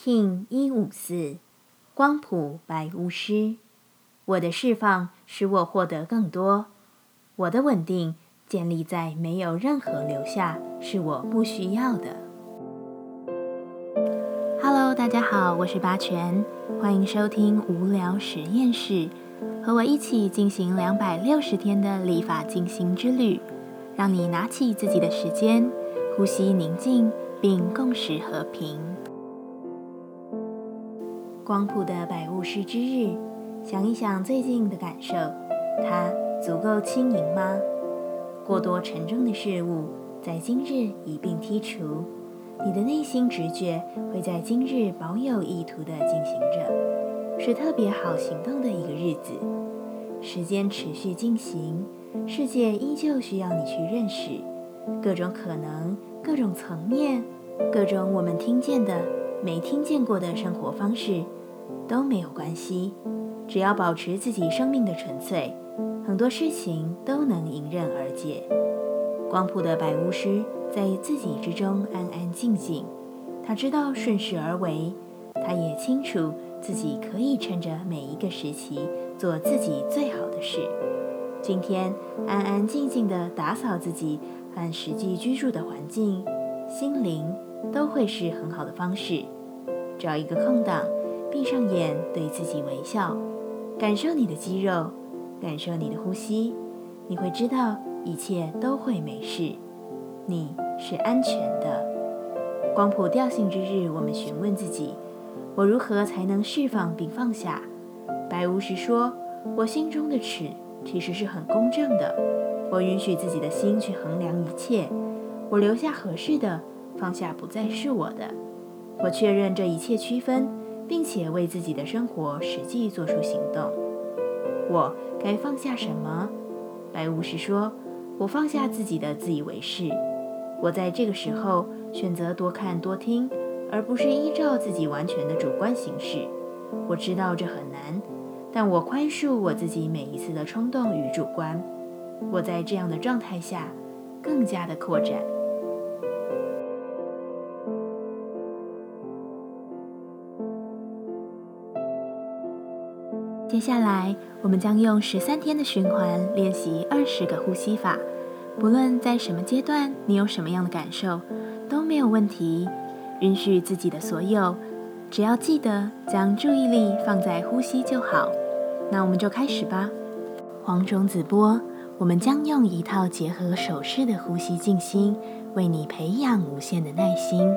King 一五四，光谱白巫师。我的释放使我获得更多。我的稳定建立在没有任何留下是我不需要的。Hello，大家好，我是八全，欢迎收听无聊实验室，和我一起进行两百六十天的立法进行之旅，让你拿起自己的时间，呼吸宁静，并共识和平。光谱的百物师之日，想一想最近的感受，它足够轻盈吗？过多沉重的事物在今日一并剔除，你的内心直觉会在今日保有意图的进行着，是特别好行动的一个日子。时间持续进行，世界依旧需要你去认识各种可能、各种层面、各种我们听见的、没听见过的生活方式。都没有关系，只要保持自己生命的纯粹，很多事情都能迎刃而解。光谱的白巫师在自己之中安安静静，他知道顺势而为，他也清楚自己可以趁着每一个时期做自己最好的事。今天安安静静地打扫自己和实际居住的环境，心灵都会是很好的方式。找一个空档。闭上眼，对自己微笑，感受你的肌肉，感受你的呼吸，你会知道一切都会没事，你是安全的。光谱调性之日，我们询问自己：我如何才能释放并放下？白巫师说：我心中的尺其实是很公正的，我允许自己的心去衡量一切，我留下合适的，放下不再是我的。我确认这一切区分。并且为自己的生活实际做出行动。我该放下什么？白巫师说：“我放下自己的自以为是。我在这个时候选择多看多听，而不是依照自己完全的主观行事。我知道这很难，但我宽恕我自己每一次的冲动与主观。我在这样的状态下更加的扩展。”接下来，我们将用十三天的循环练习二十个呼吸法。不论在什么阶段，你有什么样的感受，都没有问题。允许自己的所有，只要记得将注意力放在呼吸就好。那我们就开始吧。黄种子波，我们将用一套结合手势的呼吸静心，为你培养无限的耐心。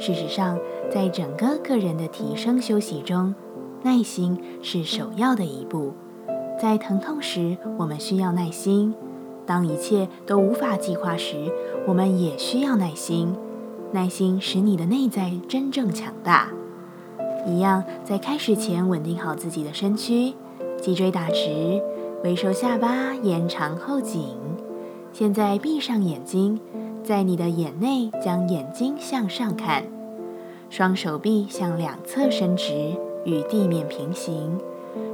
事实上，在整个个人的提升休息中，耐心是首要的一步，在疼痛时，我们需要耐心；当一切都无法计划时，我们也需要耐心。耐心使你的内在真正强大。一样，在开始前稳定好自己的身躯，脊椎打直，微收下巴，延长后颈。现在闭上眼睛，在你的眼内将眼睛向上看，双手臂向两侧伸直。与地面平行，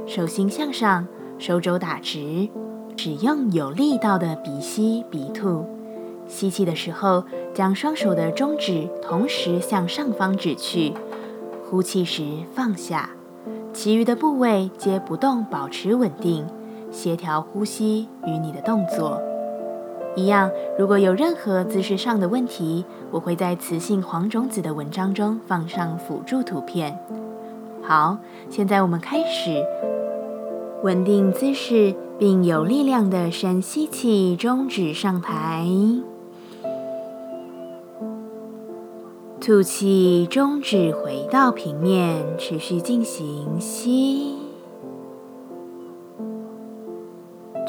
手心向上，手肘打直，使用有力道的鼻吸鼻吐。吸气的时候，将双手的中指同时向上方指去；呼气时放下，其余的部位皆不动，保持稳定，协调呼吸与你的动作。一样，如果有任何姿势上的问题，我会在雌性黄种子的文章中放上辅助图片。好，现在我们开始稳定姿势，并有力量的深吸气，中指上抬，吐气，中指回到平面，持续进行吸，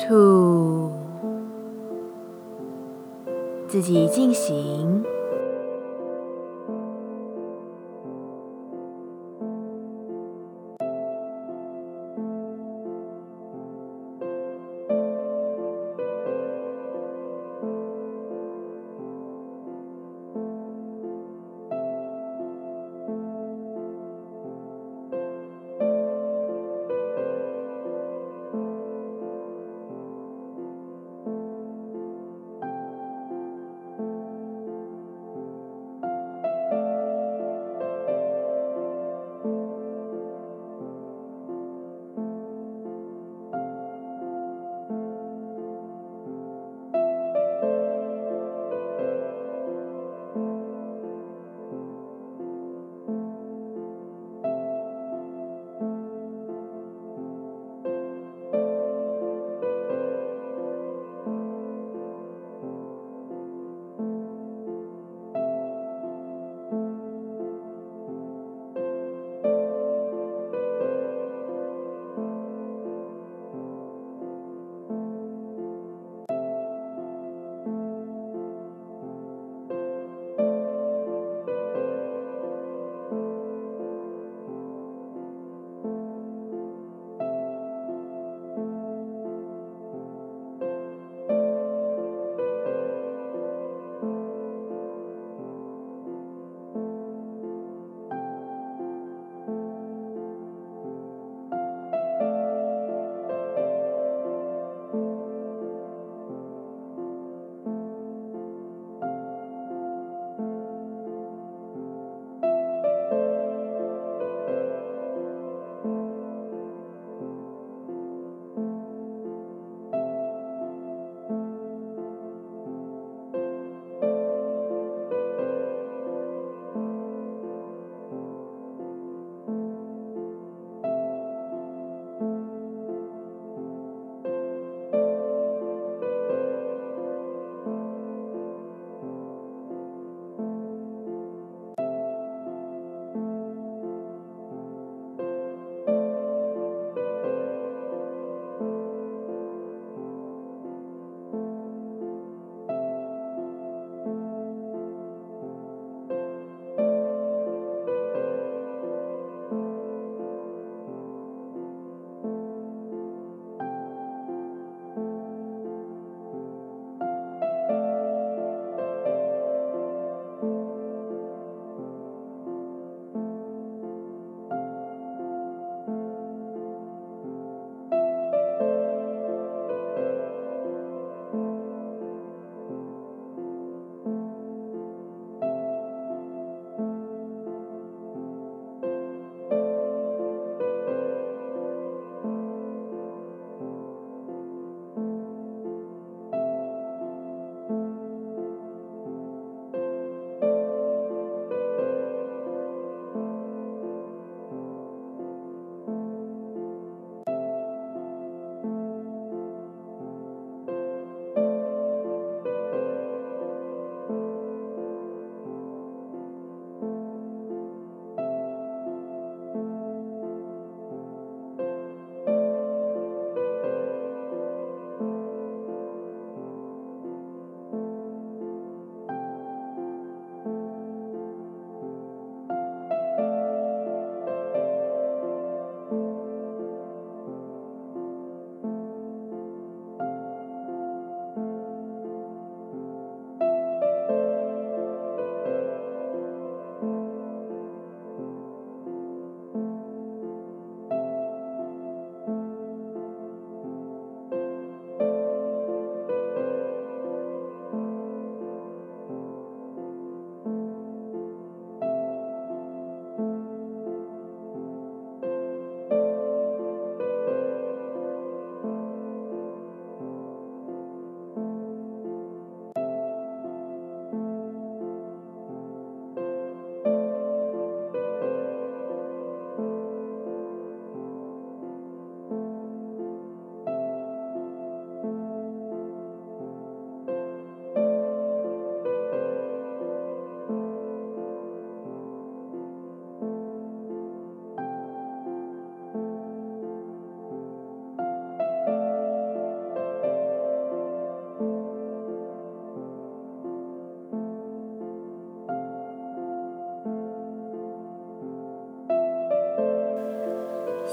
吐，自己进行。